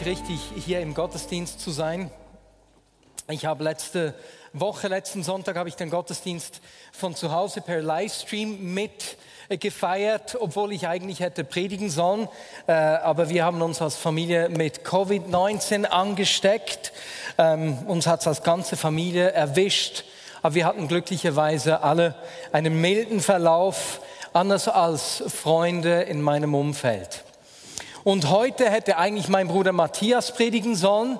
Mich richtig, hier im Gottesdienst zu sein. Ich habe letzte Woche, letzten Sonntag, habe ich den Gottesdienst von zu Hause per Livestream mit gefeiert, obwohl ich eigentlich hätte predigen sollen. Äh, aber wir haben uns als Familie mit Covid-19 angesteckt. Ähm, uns hat es als ganze Familie erwischt. Aber wir hatten glücklicherweise alle einen milden Verlauf, anders als Freunde in meinem Umfeld. Und heute hätte eigentlich mein Bruder Matthias predigen sollen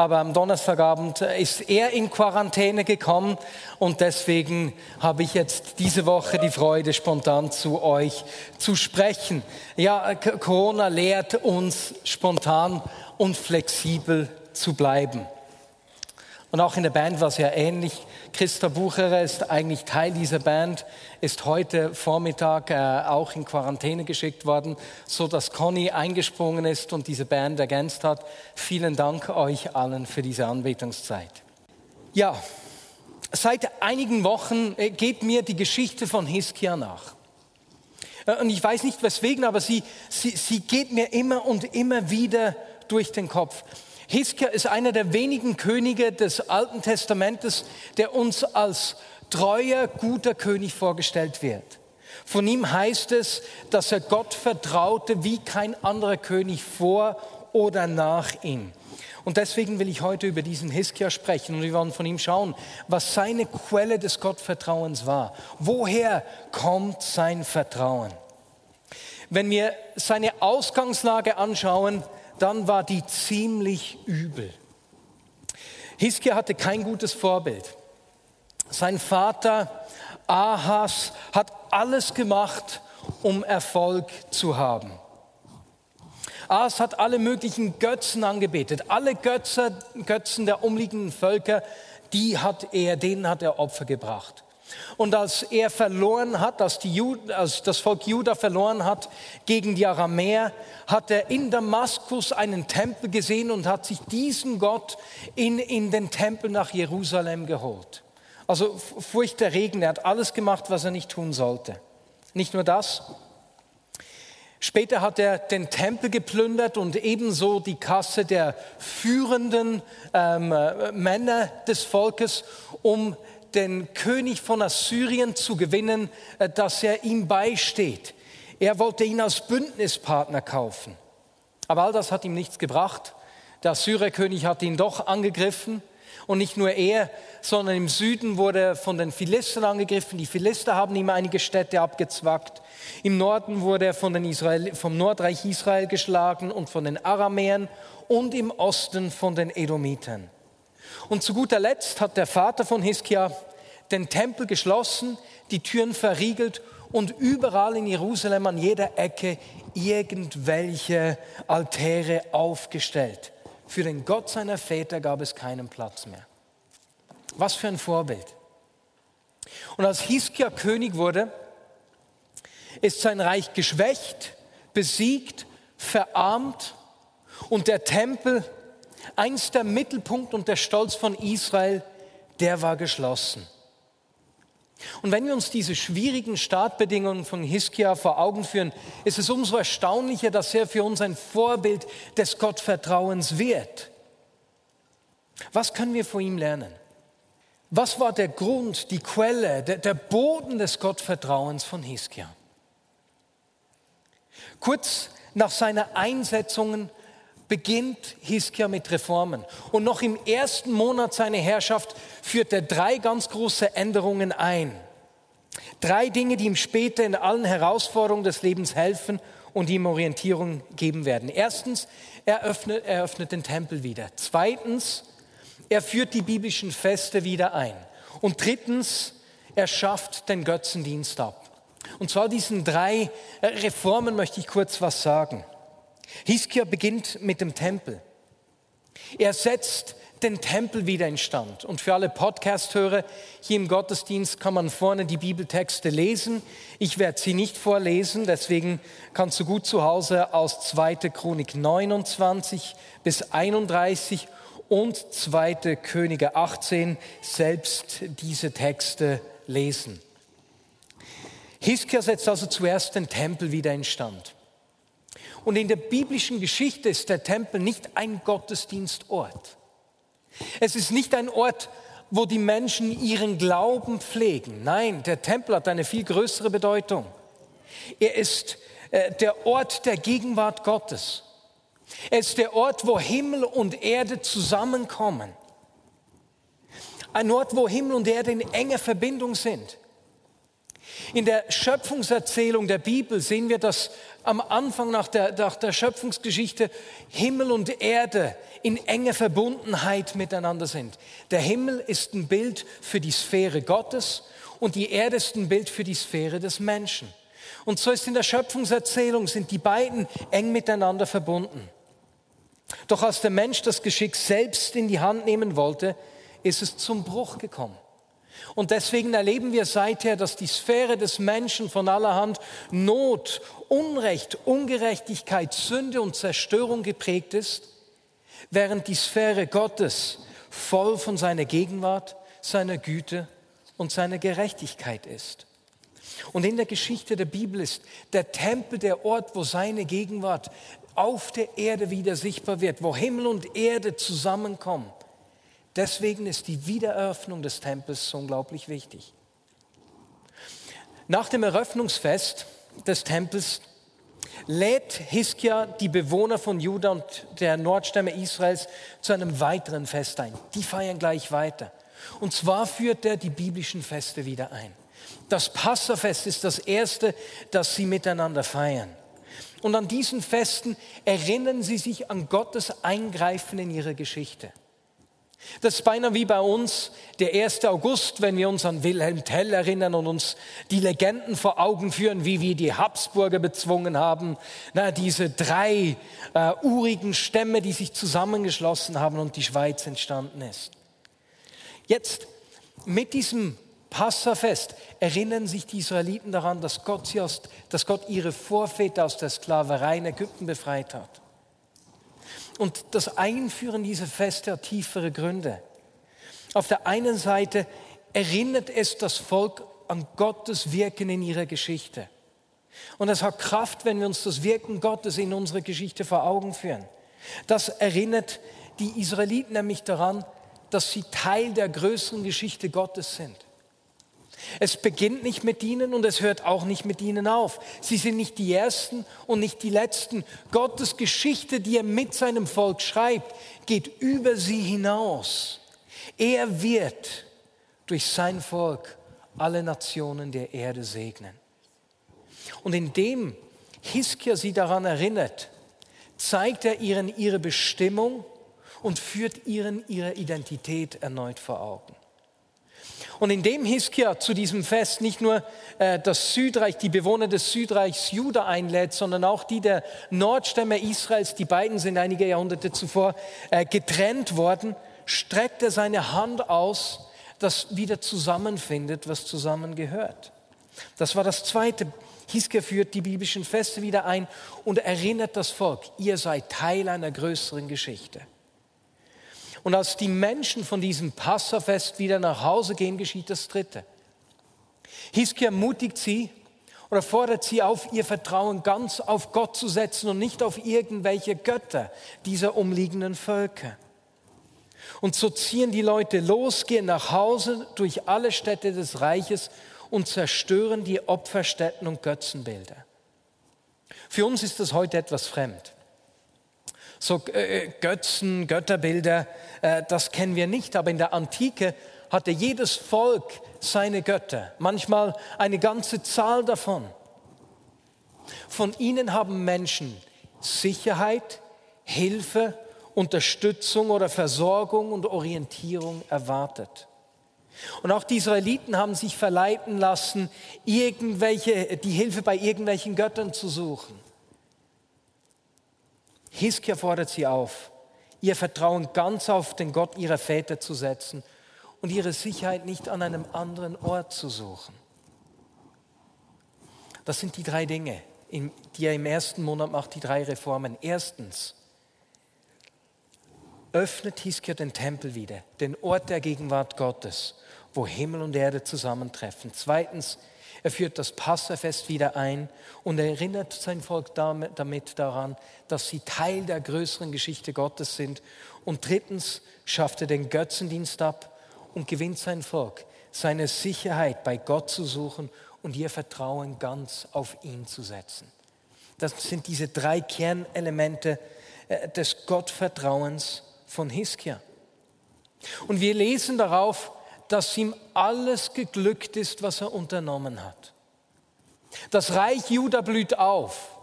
aber am Donnerstagabend ist er in Quarantäne gekommen und deswegen habe ich jetzt diese Woche die Freude, spontan zu euch zu sprechen. Ja, Corona lehrt uns spontan und flexibel zu bleiben. Und auch in der Band war es ja ähnlich. Christa Bucherer ist eigentlich Teil dieser Band, ist heute Vormittag äh, auch in Quarantäne geschickt worden, so dass Conny eingesprungen ist und diese Band ergänzt hat. Vielen Dank euch allen für diese Anbetungszeit. Ja, seit einigen Wochen äh, geht mir die Geschichte von Hiskia nach. Äh, und ich weiß nicht weswegen, aber sie, sie, sie geht mir immer und immer wieder durch den Kopf. Hiskia ist einer der wenigen Könige des Alten Testamentes, der uns als treuer, guter König vorgestellt wird. Von ihm heißt es, dass er Gott vertraute wie kein anderer König vor oder nach ihm. Und deswegen will ich heute über diesen Hiskia sprechen und wir wollen von ihm schauen, was seine Quelle des Gottvertrauens war. Woher kommt sein Vertrauen? Wenn wir seine Ausgangslage anschauen, dann war die ziemlich übel. Hiskia hatte kein gutes Vorbild. Sein Vater Ahas hat alles gemacht, um Erfolg zu haben. Ahas hat alle möglichen Götzen angebetet, alle Götze, Götzen der umliegenden Völker, die hat er, denen hat er Opfer gebracht. Und als er verloren hat, als, Juden, als, das Volk Juda verloren hat gegen die Aramäer, hat er in Damaskus einen Tempel gesehen und hat sich diesen Gott in, in den Tempel nach Jerusalem geholt. Also furchterregend, er hat alles gemacht, was er nicht tun sollte. Nicht nur das, Später hat er den Tempel geplündert und ebenso die Kasse der führenden ähm, Männer des Volkes, um den König von Assyrien zu gewinnen, äh, dass er ihm beisteht. Er wollte ihn als Bündnispartner kaufen. Aber all das hat ihm nichts gebracht. Der Assyrerkönig hat ihn doch angegriffen. Und nicht nur er, sondern im Süden wurde er von den Philistern angegriffen. Die Philister haben ihm einige Städte abgezwackt. Im Norden wurde er von den Israel, vom Nordreich Israel geschlagen und von den Aramäern und im Osten von den Edomitern. Und zu guter Letzt hat der Vater von Hiskia den Tempel geschlossen, die Türen verriegelt und überall in Jerusalem an jeder Ecke irgendwelche Altäre aufgestellt. Für den Gott seiner Väter gab es keinen Platz mehr. Was für ein Vorbild. Und als Hiskia König wurde, ist sein Reich geschwächt, besiegt, verarmt und der Tempel Einst der Mittelpunkt und der Stolz von Israel, der war geschlossen. Und wenn wir uns diese schwierigen Startbedingungen von Hiskia vor Augen führen, ist es umso erstaunlicher, dass er für uns ein Vorbild des Gottvertrauens wird. Was können wir von ihm lernen? Was war der Grund, die Quelle, der, der Boden des Gottvertrauens von Hiskia? Kurz nach seiner Einsetzung beginnt Hiskia mit Reformen. Und noch im ersten Monat seiner Herrschaft führt er drei ganz große Änderungen ein. Drei Dinge, die ihm später in allen Herausforderungen des Lebens helfen und ihm Orientierung geben werden. Erstens, er öffnet, er öffnet den Tempel wieder. Zweitens, er führt die biblischen Feste wieder ein. Und drittens, er schafft den Götzendienst ab. Und zwar diesen drei Reformen möchte ich kurz was sagen. Hiskia beginnt mit dem Tempel. Er setzt den Tempel wieder instand. Und für alle Podcast-Hörer hier im Gottesdienst kann man vorne die Bibeltexte lesen. Ich werde sie nicht vorlesen, deswegen kannst du gut zu Hause aus 2. Chronik 29 bis 31 und 2. Könige 18 selbst diese Texte lesen. Hiskia setzt also zuerst den Tempel wieder instand. Und in der biblischen Geschichte ist der Tempel nicht ein Gottesdienstort. Es ist nicht ein Ort, wo die Menschen ihren Glauben pflegen. Nein, der Tempel hat eine viel größere Bedeutung. Er ist äh, der Ort der Gegenwart Gottes. Er ist der Ort, wo Himmel und Erde zusammenkommen. Ein Ort, wo Himmel und Erde in enger Verbindung sind. In der Schöpfungserzählung der Bibel sehen wir, dass am Anfang nach der, nach der Schöpfungsgeschichte Himmel und Erde in enger Verbundenheit miteinander sind. Der Himmel ist ein Bild für die Sphäre Gottes und die Erde ist ein Bild für die Sphäre des Menschen. Und so ist in der Schöpfungserzählung, sind die beiden eng miteinander verbunden. Doch als der Mensch das Geschick selbst in die Hand nehmen wollte, ist es zum Bruch gekommen. Und deswegen erleben wir seither, dass die Sphäre des Menschen von allerhand Not, Unrecht, Ungerechtigkeit, Sünde und Zerstörung geprägt ist, während die Sphäre Gottes voll von seiner Gegenwart, seiner Güte und seiner Gerechtigkeit ist. Und in der Geschichte der Bibel ist der Tempel der Ort, wo seine Gegenwart auf der Erde wieder sichtbar wird, wo Himmel und Erde zusammenkommen Deswegen ist die Wiedereröffnung des Tempels so unglaublich wichtig. Nach dem Eröffnungsfest des Tempels lädt Hiskia die Bewohner von Juda und der Nordstämme Israels zu einem weiteren Fest ein. Die feiern gleich weiter. Und zwar führt er die biblischen Feste wieder ein. Das Passafest ist das erste, das sie miteinander feiern. Und an diesen Festen erinnern sie sich an Gottes Eingreifen in ihre Geschichte. Das ist beinahe wie bei uns der 1. August, wenn wir uns an Wilhelm Tell erinnern und uns die Legenden vor Augen führen, wie wir die Habsburger bezwungen haben. Na, diese drei äh, urigen Stämme, die sich zusammengeschlossen haben und die Schweiz entstanden ist. Jetzt mit diesem Passafest erinnern sich die Israeliten daran, dass Gott, sie aus, dass Gott ihre Vorväter aus der Sklaverei in Ägypten befreit hat. Und das Einführen dieser Feste hat tiefere Gründe. Auf der einen Seite erinnert es das Volk an Gottes Wirken in ihrer Geschichte. Und es hat Kraft, wenn wir uns das Wirken Gottes in unserer Geschichte vor Augen führen. Das erinnert die Israeliten nämlich daran, dass sie Teil der größeren Geschichte Gottes sind. Es beginnt nicht mit ihnen und es hört auch nicht mit ihnen auf. Sie sind nicht die Ersten und nicht die Letzten. Gottes Geschichte, die er mit seinem Volk schreibt, geht über sie hinaus. Er wird durch sein Volk alle Nationen der Erde segnen. Und indem Hiskia sie daran erinnert, zeigt er ihnen ihre Bestimmung und führt ihnen ihre Identität erneut vor Augen. Und indem Hiskia zu diesem Fest nicht nur äh, das Südreich, die Bewohner des Südreichs Juda einlädt, sondern auch die der Nordstämme Israels, die beiden sind einige Jahrhunderte zuvor äh, getrennt worden, streckt er seine Hand aus, das wieder zusammenfindet, was zusammengehört. Das war das Zweite. Hiskia führt die biblischen Feste wieder ein und erinnert das Volk, ihr seid Teil einer größeren Geschichte. Und als die Menschen von diesem Passafest wieder nach Hause gehen, geschieht das Dritte. Hiskia ermutigt sie oder fordert sie auf, ihr Vertrauen ganz auf Gott zu setzen und nicht auf irgendwelche Götter dieser umliegenden Völker. Und so ziehen die Leute los, gehen nach Hause durch alle Städte des Reiches und zerstören die Opferstätten und Götzenbilder. Für uns ist das heute etwas fremd. So äh, äh, Götzen, Götterbilder, äh, das kennen wir nicht, aber in der Antike hatte jedes Volk seine Götter, manchmal eine ganze Zahl davon. Von ihnen haben Menschen Sicherheit, Hilfe, Unterstützung oder Versorgung und Orientierung erwartet. Und auch die Israeliten haben sich verleiten lassen, irgendwelche, die Hilfe bei irgendwelchen Göttern zu suchen. Hiskia fordert sie auf, ihr Vertrauen ganz auf den Gott ihrer Väter zu setzen und ihre Sicherheit nicht an einem anderen Ort zu suchen. Das sind die drei Dinge, die er im ersten Monat macht, die drei Reformen. Erstens, öffnet Hiskia den Tempel wieder, den Ort der Gegenwart Gottes, wo Himmel und Erde zusammentreffen. Zweitens, er führt das Passafest wieder ein und erinnert sein Volk damit, daran, dass sie Teil der größeren Geschichte Gottes sind. Und drittens schafft er den Götzendienst ab und gewinnt sein Volk, seine Sicherheit bei Gott zu suchen und ihr Vertrauen ganz auf ihn zu setzen. Das sind diese drei Kernelemente äh, des Gottvertrauens von Hiskia. Und wir lesen darauf, dass ihm alles geglückt ist, was er unternommen hat. Das Reich Juda blüht auf.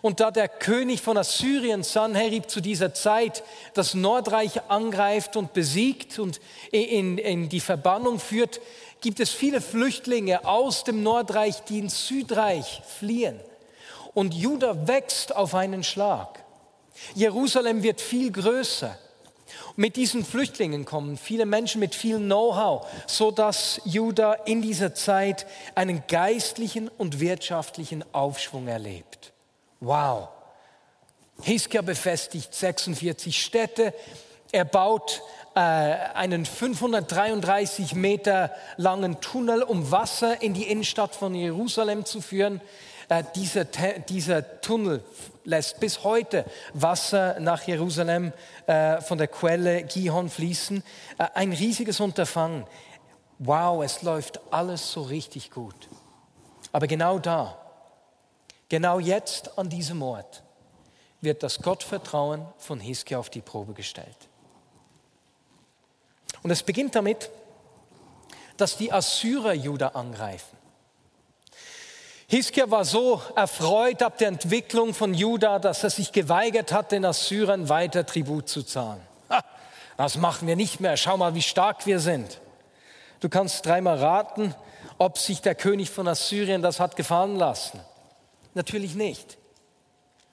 Und da der König von Assyrien, Sanherib, zu dieser Zeit das Nordreich angreift und besiegt und in, in die Verbannung führt, gibt es viele Flüchtlinge aus dem Nordreich, die ins Südreich fliehen. Und Juda wächst auf einen Schlag. Jerusalem wird viel größer. Mit diesen Flüchtlingen kommen viele Menschen mit viel Know-how, so dass Juda in dieser Zeit einen geistlichen und wirtschaftlichen Aufschwung erlebt. Wow! Hiskia befestigt 46 Städte. Er baut äh, einen 533 Meter langen Tunnel, um Wasser in die Innenstadt von Jerusalem zu führen. Äh, dieser, dieser Tunnel lässt bis heute Wasser nach Jerusalem äh, von der Quelle Gihon fließen. Äh, ein riesiges Unterfangen. Wow, es läuft alles so richtig gut. Aber genau da, genau jetzt an diesem Ort, wird das Gottvertrauen von Hiskia auf die Probe gestellt. Und es beginnt damit, dass die Assyrer Juda angreifen. Hiskia war so erfreut ab der Entwicklung von Juda, dass er sich geweigert hat, den Assyrern weiter Tribut zu zahlen. Ha, das machen wir nicht mehr. Schau mal, wie stark wir sind. Du kannst dreimal raten, ob sich der König von Assyrien das hat gefallen lassen. Natürlich nicht.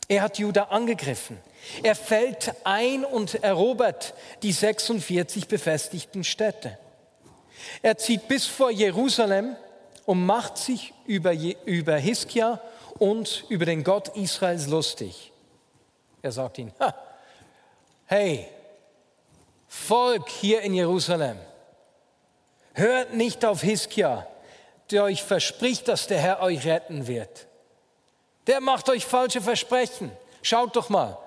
Er hat Juda angegriffen. Er fällt ein und erobert die 46 befestigten Städte. Er zieht bis vor Jerusalem und macht sich über, über Hiskia und über den Gott Israels lustig. Er sagt ihnen, hey, Volk hier in Jerusalem, hört nicht auf Hiskia, der euch verspricht, dass der Herr euch retten wird. Der macht euch falsche Versprechen. Schaut doch mal,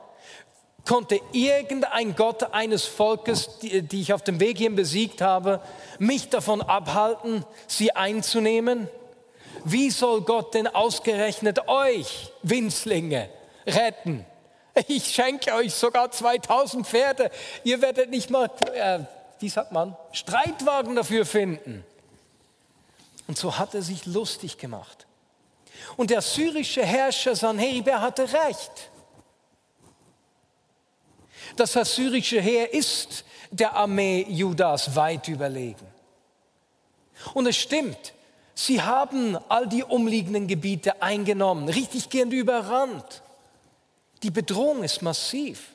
Konnte irgendein Gott eines Volkes, die, die ich auf dem Weg hierhin besiegt habe, mich davon abhalten, sie einzunehmen? Wie soll Gott denn ausgerechnet euch, Winzlinge, retten? Ich schenke euch sogar 2000 Pferde. Ihr werdet nicht mal, äh, wie sagt man, Streitwagen dafür finden. Und so hat er sich lustig gemacht. Und der syrische Herrscher Sanherib, hatte recht. Das assyrische Heer ist der Armee Judas weit überlegen. Und es stimmt, sie haben all die umliegenden Gebiete eingenommen, richtig gehend überrannt. Die Bedrohung ist massiv.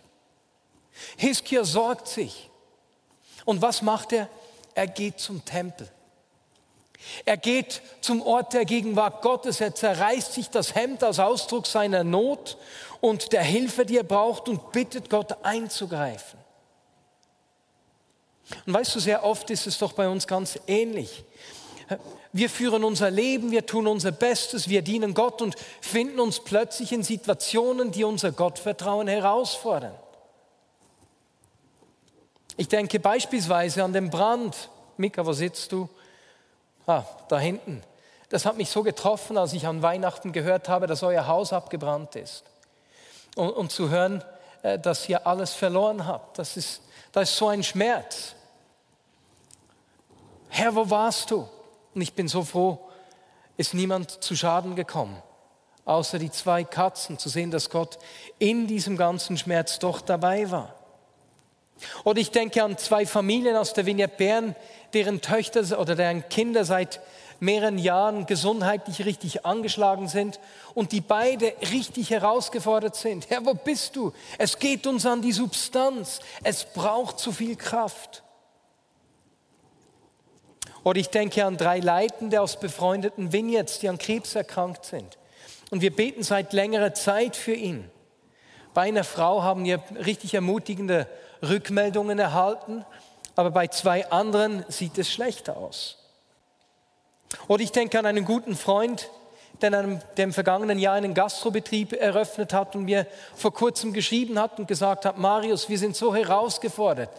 Hiskia sorgt sich. Und was macht er? Er geht zum Tempel. Er geht zum Ort der Gegenwart Gottes. Er zerreißt sich das Hemd als Ausdruck seiner Not und der Hilfe, die er braucht und bittet Gott einzugreifen. Und weißt du, sehr oft ist es doch bei uns ganz ähnlich. Wir führen unser Leben, wir tun unser Bestes, wir dienen Gott und finden uns plötzlich in Situationen, die unser Gottvertrauen herausfordern. Ich denke beispielsweise an den Brand. Mika, wo sitzt du? Ah, da hinten. Das hat mich so getroffen, als ich an Weihnachten gehört habe, dass euer Haus abgebrannt ist und, und zu hören, äh, dass ihr alles verloren habt. Das ist, das ist so ein Schmerz. Herr, wo warst du? Und ich bin so froh, ist niemand zu Schaden gekommen, außer die zwei Katzen, zu sehen, dass Gott in diesem ganzen Schmerz doch dabei war. Oder ich denke an zwei Familien aus der Vignette Bern, deren Töchter oder deren Kinder seit mehreren Jahren gesundheitlich richtig angeschlagen sind und die beide richtig herausgefordert sind. Herr, wo bist du? Es geht uns an die Substanz. Es braucht zu viel Kraft. Oder ich denke an drei Leitende aus befreundeten Vineyards, die an Krebs erkrankt sind. Und wir beten seit längerer Zeit für ihn. Bei einer Frau haben wir richtig ermutigende Rückmeldungen erhalten, aber bei zwei anderen sieht es schlechter aus. Oder ich denke an einen guten Freund, der in dem vergangenen Jahr einen Gastrobetrieb eröffnet hat und mir vor kurzem geschrieben hat und gesagt hat, Marius, wir sind so herausgefordert.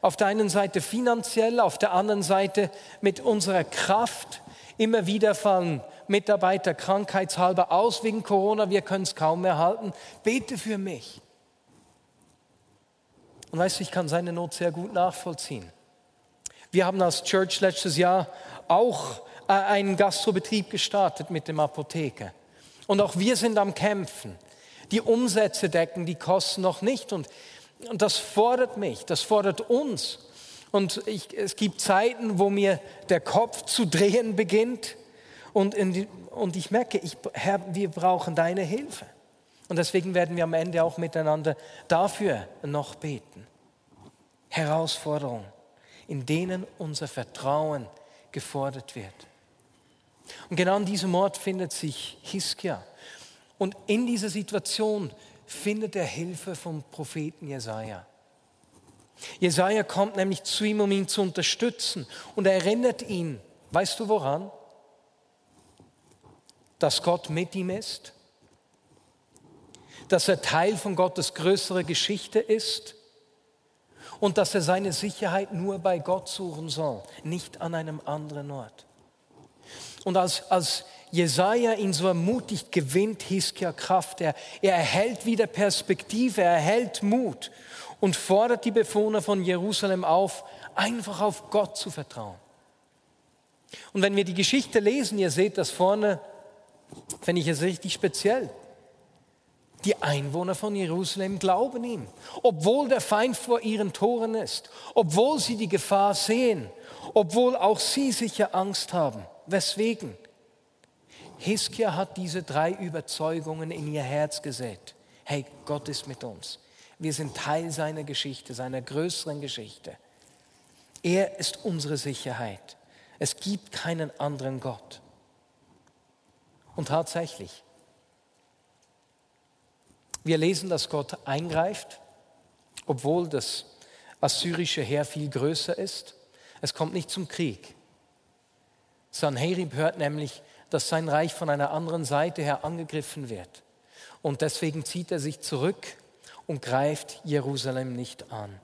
Auf der einen Seite finanziell, auf der anderen Seite mit unserer Kraft. Immer wieder fallen Mitarbeiter krankheitshalber aus wegen Corona, wir können es kaum mehr halten. Bete für mich. Und weißt du, ich kann seine Not sehr gut nachvollziehen. Wir haben als Church letztes Jahr auch einen Gastrobetrieb gestartet mit dem Apotheker. Und auch wir sind am Kämpfen. Die Umsätze decken die Kosten noch nicht. Und, und das fordert mich, das fordert uns. Und ich, es gibt Zeiten, wo mir der Kopf zu drehen beginnt. Und, die, und ich merke, ich, Herr, wir brauchen deine Hilfe. Und deswegen werden wir am Ende auch miteinander dafür noch beten. Herausforderungen, in denen unser Vertrauen gefordert wird. Und genau an diesem Ort findet sich Hiskia. Und in dieser Situation findet er Hilfe vom Propheten Jesaja. Jesaja kommt nämlich zu ihm, um ihn zu unterstützen und er erinnert ihn, weißt du woran? Dass Gott mit ihm ist, dass er Teil von Gottes größerer Geschichte ist und dass er seine Sicherheit nur bei Gott suchen soll, nicht an einem anderen Ort. Und als, als Jesaja ihn so ermutigt, gewinnt Hiskia Kraft. Er, er erhält wieder Perspektive, er erhält Mut und fordert die Bewohner von Jerusalem auf, einfach auf Gott zu vertrauen. Und wenn wir die Geschichte lesen, ihr seht das vorne, finde ich es richtig speziell. Die Einwohner von Jerusalem glauben ihm, obwohl der Feind vor ihren Toren ist, obwohl sie die Gefahr sehen, obwohl auch sie sicher Angst haben. Weswegen? Hiskia hat diese drei Überzeugungen in ihr Herz gesät. Hey, Gott ist mit uns. Wir sind Teil seiner Geschichte, seiner größeren Geschichte. Er ist unsere Sicherheit. Es gibt keinen anderen Gott. Und tatsächlich, wir lesen, dass Gott eingreift, obwohl das assyrische Heer viel größer ist. Es kommt nicht zum Krieg. Sanherib hört nämlich, dass sein Reich von einer anderen Seite her angegriffen wird. Und deswegen zieht er sich zurück und greift Jerusalem nicht an.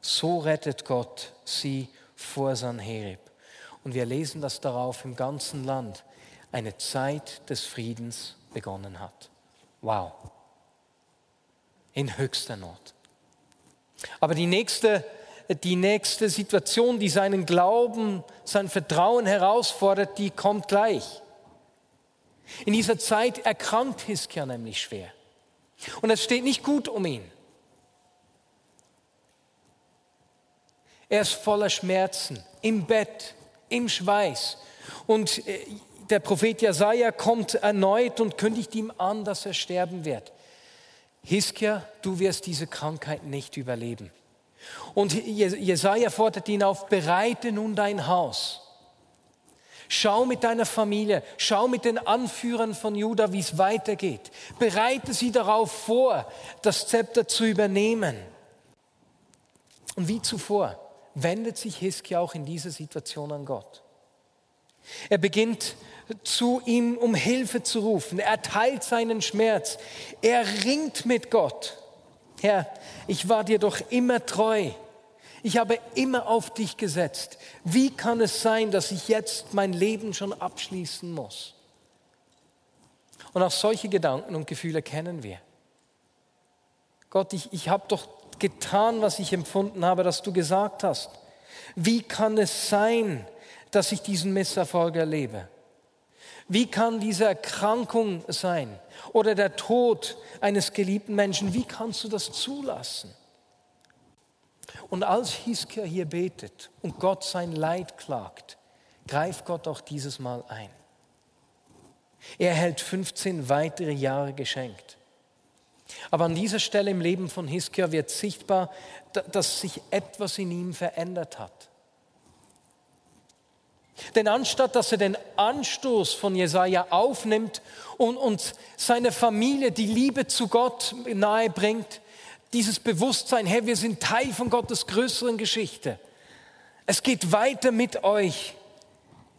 So rettet Gott sie vor Sanherib. Und wir lesen, dass darauf im ganzen Land eine Zeit des Friedens begonnen hat. Wow. In höchster Not. Aber die nächste die nächste Situation, die seinen Glauben, sein Vertrauen herausfordert, die kommt gleich. In dieser Zeit erkrankt Hiskia nämlich schwer. Und es steht nicht gut um ihn. Er ist voller Schmerzen, im Bett, im Schweiß. Und äh, der Prophet Jesaja kommt erneut und kündigt ihm an, dass er sterben wird. Hiskia, du wirst diese Krankheit nicht überleben. Und Jesaja fordert ihn auf, bereite nun dein Haus. Schau mit deiner Familie, schau mit den Anführern von Juda, wie es weitergeht. Bereite sie darauf vor, das Zepter zu übernehmen. Und wie zuvor wendet sich Hiskia auch in dieser Situation an Gott. Er beginnt zu ihm um Hilfe zu rufen. Er teilt seinen Schmerz. Er ringt mit Gott. Herr, ich war dir doch immer treu. Ich habe immer auf dich gesetzt. Wie kann es sein, dass ich jetzt mein Leben schon abschließen muss? Und auch solche Gedanken und Gefühle kennen wir. Gott, ich, ich habe doch getan, was ich empfunden habe, dass du gesagt hast. Wie kann es sein, dass ich diesen Misserfolg erlebe? Wie kann diese Erkrankung sein oder der Tod eines geliebten Menschen? Wie kannst du das zulassen? Und als Hiskia hier betet und Gott sein Leid klagt, greift Gott auch dieses Mal ein. Er hält 15 weitere Jahre geschenkt. Aber an dieser Stelle im Leben von Hiskia wird sichtbar, dass sich etwas in ihm verändert hat. Denn anstatt dass er den Anstoß von Jesaja aufnimmt und, und seine Familie die Liebe zu Gott nahe bringt, dieses Bewusstsein, hey, wir sind Teil von Gottes größeren Geschichte. Es geht weiter mit euch.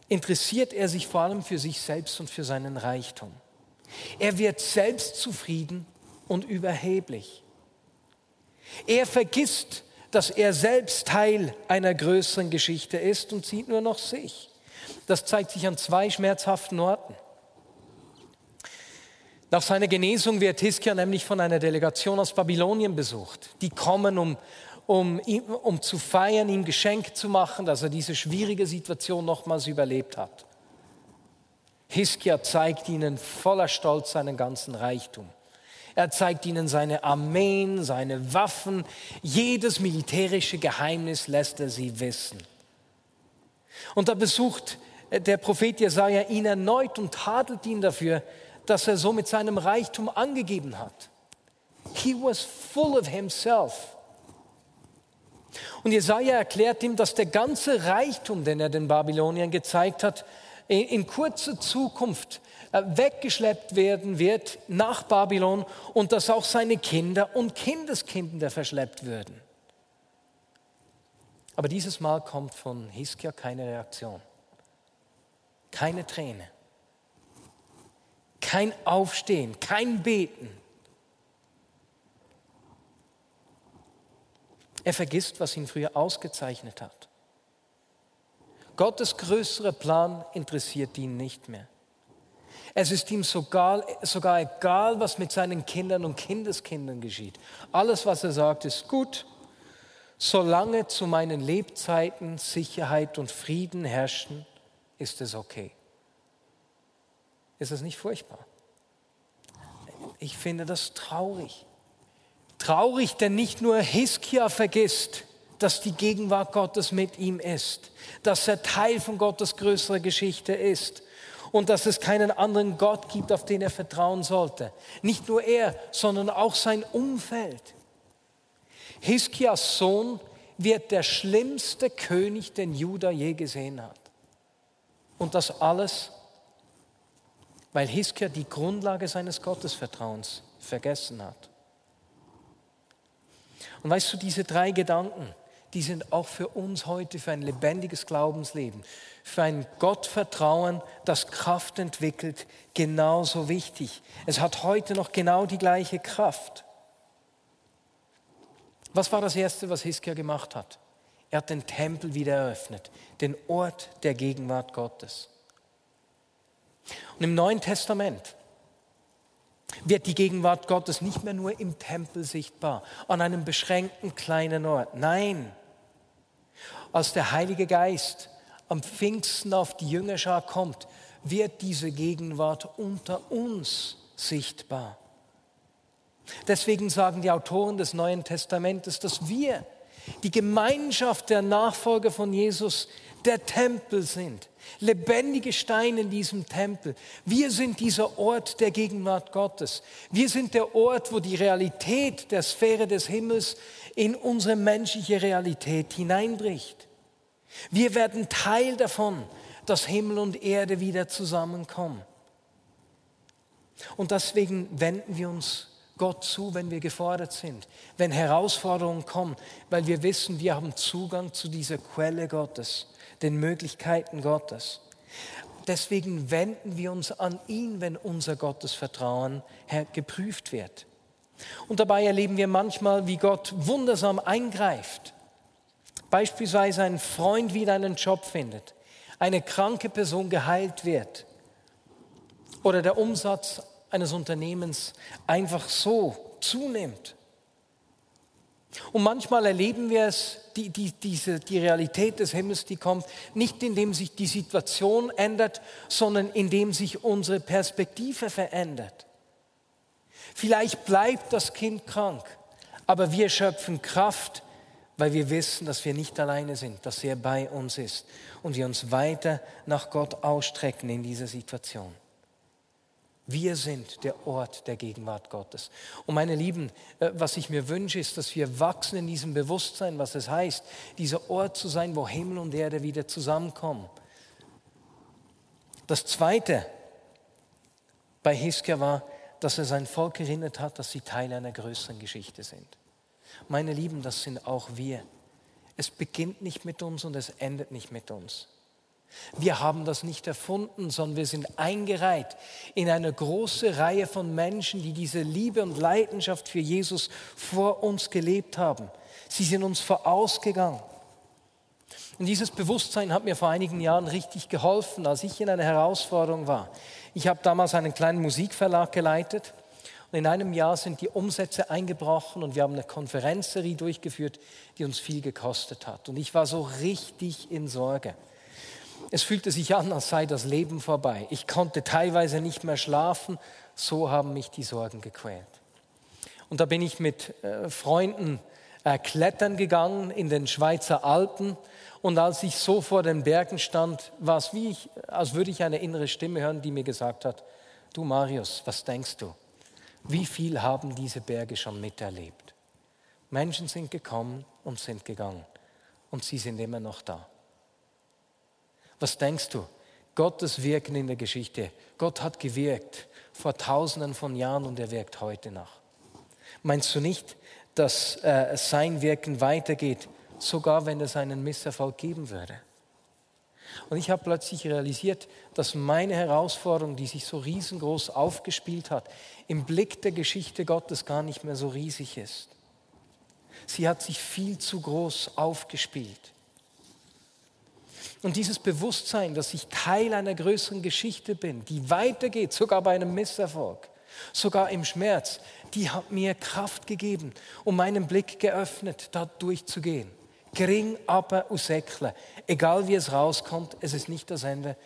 Interessiert er sich vor allem für sich selbst und für seinen Reichtum. Er wird selbstzufrieden und überheblich. Er vergisst, dass er selbst Teil einer größeren Geschichte ist und sieht nur noch sich. Das zeigt sich an zwei schmerzhaften Orten. Nach seiner Genesung wird Hiskia nämlich von einer Delegation aus Babylonien besucht. Die kommen, um, um, um zu feiern, ihm Geschenk zu machen, dass er diese schwierige Situation nochmals überlebt hat. Hiskia zeigt ihnen voller Stolz seinen ganzen Reichtum. Er zeigt ihnen seine Armeen, seine Waffen, jedes militärische Geheimnis lässt er sie wissen. Und da besucht der Prophet Jesaja ihn erneut und tadelt ihn dafür, dass er so mit seinem Reichtum angegeben hat. He was full of himself. Und Jesaja erklärt ihm, dass der ganze Reichtum, den er den Babyloniern gezeigt hat, in kurzer Zukunft äh, weggeschleppt werden wird nach Babylon und dass auch seine Kinder und Kindeskinder verschleppt würden. Aber dieses Mal kommt von Hiskia keine Reaktion, keine Träne, kein Aufstehen, kein Beten. Er vergisst, was ihn früher ausgezeichnet hat. Gottes größerer Plan interessiert ihn nicht mehr. Es ist ihm sogar, sogar egal, was mit seinen Kindern und Kindeskindern geschieht. Alles, was er sagt, ist gut, solange zu meinen Lebzeiten Sicherheit und Frieden herrschen, ist es okay. Ist es nicht furchtbar? Ich finde das traurig. Traurig, denn nicht nur Hiskia vergisst, dass die Gegenwart Gottes mit ihm ist, dass er Teil von Gottes größerer Geschichte ist und dass es keinen anderen Gott gibt, auf den er vertrauen sollte. Nicht nur er, sondern auch sein Umfeld. Hiskias Sohn wird der schlimmste König, den Juda je gesehen hat. Und das alles, weil Hiskia die Grundlage seines Gottesvertrauens vergessen hat. Und weißt du, diese drei Gedanken, die sind auch für uns heute, für ein lebendiges Glaubensleben, für ein Gottvertrauen, das Kraft entwickelt, genauso wichtig. Es hat heute noch genau die gleiche Kraft. Was war das Erste, was Hiskia gemacht hat? Er hat den Tempel wieder eröffnet, den Ort der Gegenwart Gottes. Und im Neuen Testament wird die Gegenwart Gottes nicht mehr nur im Tempel sichtbar, an einem beschränkten kleinen Ort. Nein, als der Heilige Geist am Pfingsten auf die Jüngerschar kommt, wird diese Gegenwart unter uns sichtbar. Deswegen sagen die Autoren des Neuen Testamentes, dass wir, die Gemeinschaft der Nachfolger von Jesus, der Tempel sind, lebendige Steine in diesem Tempel. Wir sind dieser Ort der Gegenwart Gottes. Wir sind der Ort, wo die Realität der Sphäre des Himmels in unsere menschliche Realität hineinbricht. Wir werden Teil davon, dass Himmel und Erde wieder zusammenkommen. Und deswegen wenden wir uns Gott zu, wenn wir gefordert sind, wenn Herausforderungen kommen, weil wir wissen, wir haben Zugang zu dieser Quelle Gottes, den Möglichkeiten Gottes. Deswegen wenden wir uns an ihn, wenn unser Gottesvertrauen geprüft wird. Und dabei erleben wir manchmal, wie Gott wundersam eingreift. Beispielsweise ein Freund wieder einen Job findet, eine kranke Person geheilt wird oder der Umsatz eines Unternehmens einfach so zunimmt. Und manchmal erleben wir es, die, die, diese, die Realität des Himmels, die kommt, nicht indem sich die Situation ändert, sondern indem sich unsere Perspektive verändert. Vielleicht bleibt das Kind krank, aber wir schöpfen Kraft, weil wir wissen, dass wir nicht alleine sind, dass er bei uns ist und wir uns weiter nach Gott ausstrecken in dieser Situation. Wir sind der Ort der Gegenwart Gottes. Und meine Lieben, äh, was ich mir wünsche, ist, dass wir wachsen in diesem Bewusstsein, was es heißt, dieser Ort zu sein, wo Himmel und Erde wieder zusammenkommen. Das Zweite bei Hiskia war, dass er sein Volk erinnert hat, dass sie Teil einer größeren Geschichte sind. Meine Lieben, das sind auch wir. Es beginnt nicht mit uns und es endet nicht mit uns. Wir haben das nicht erfunden, sondern wir sind eingereiht in eine große Reihe von Menschen, die diese Liebe und Leidenschaft für Jesus vor uns gelebt haben. Sie sind uns vorausgegangen. Und dieses Bewusstsein hat mir vor einigen Jahren richtig geholfen, als ich in einer Herausforderung war. Ich habe damals einen kleinen Musikverlag geleitet und in einem Jahr sind die Umsätze eingebrochen und wir haben eine Konferenzserie durchgeführt, die uns viel gekostet hat. Und ich war so richtig in Sorge. Es fühlte sich an, als sei das Leben vorbei. Ich konnte teilweise nicht mehr schlafen. So haben mich die Sorgen gequält. Und da bin ich mit äh, Freunden äh, klettern gegangen in den Schweizer Alpen. Und als ich so vor den Bergen stand, war es wie ich, als würde ich eine innere Stimme hören, die mir gesagt hat, du Marius, was denkst du? Wie viel haben diese Berge schon miterlebt? Menschen sind gekommen und sind gegangen. Und sie sind immer noch da. Was denkst du? Gottes Wirken in der Geschichte. Gott hat gewirkt vor tausenden von Jahren und er wirkt heute nach. Meinst du nicht, dass äh, sein Wirken weitergeht, sogar wenn es einen Misserfolg geben würde? Und ich habe plötzlich realisiert, dass meine Herausforderung, die sich so riesengroß aufgespielt hat, im Blick der Geschichte Gottes gar nicht mehr so riesig ist. Sie hat sich viel zu groß aufgespielt. Und dieses Bewusstsein, dass ich Teil einer größeren Geschichte bin, die weitergeht, sogar bei einem Misserfolg, sogar im Schmerz, die hat mir Kraft gegeben und meinen Blick geöffnet, da durchzugehen. Gering aber usäckle. Egal wie es rauskommt, es ist nicht das Ende.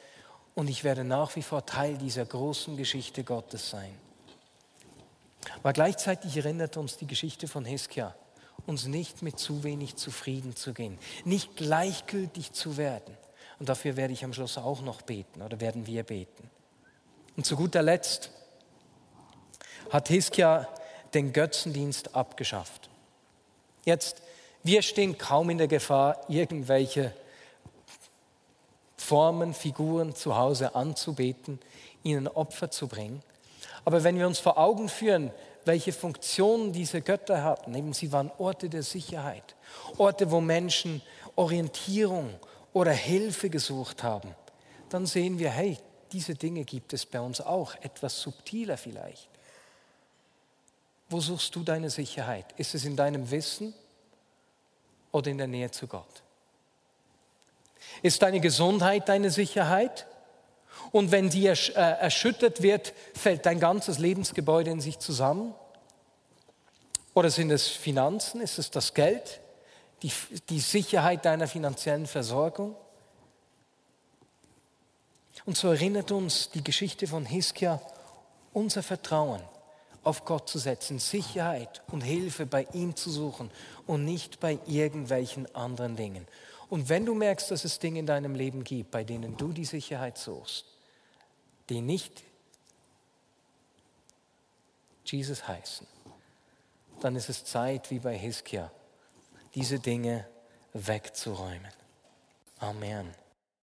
Und ich werde nach wie vor Teil dieser großen Geschichte Gottes sein. Aber gleichzeitig erinnert uns die Geschichte von Hiskia, uns nicht mit zu wenig zufrieden zu gehen, nicht gleichgültig zu werden, und dafür werde ich am Schluss auch noch beten oder werden wir beten. Und zu guter Letzt hat Hiskia den Götzendienst abgeschafft. Jetzt, wir stehen kaum in der Gefahr, irgendwelche Formen, Figuren zu Hause anzubeten, ihnen Opfer zu bringen. Aber wenn wir uns vor Augen führen, welche Funktionen diese Götter hatten, eben sie waren Orte der Sicherheit, Orte, wo Menschen Orientierung oder Hilfe gesucht haben, dann sehen wir, hey, diese Dinge gibt es bei uns auch, etwas subtiler vielleicht. Wo suchst du deine Sicherheit? Ist es in deinem Wissen oder in der Nähe zu Gott? Ist deine Gesundheit deine Sicherheit? Und wenn die äh, erschüttert wird, fällt dein ganzes Lebensgebäude in sich zusammen? Oder sind es Finanzen? Ist es das Geld? Die, die Sicherheit deiner finanziellen Versorgung. Und so erinnert uns die Geschichte von Hiskia, unser Vertrauen auf Gott zu setzen, Sicherheit und Hilfe bei ihm zu suchen und nicht bei irgendwelchen anderen Dingen. Und wenn du merkst, dass es Dinge in deinem Leben gibt, bei denen du die Sicherheit suchst, die nicht Jesus heißen, dann ist es Zeit, wie bei Hiskia, diese Dinge wegzuräumen. Amen.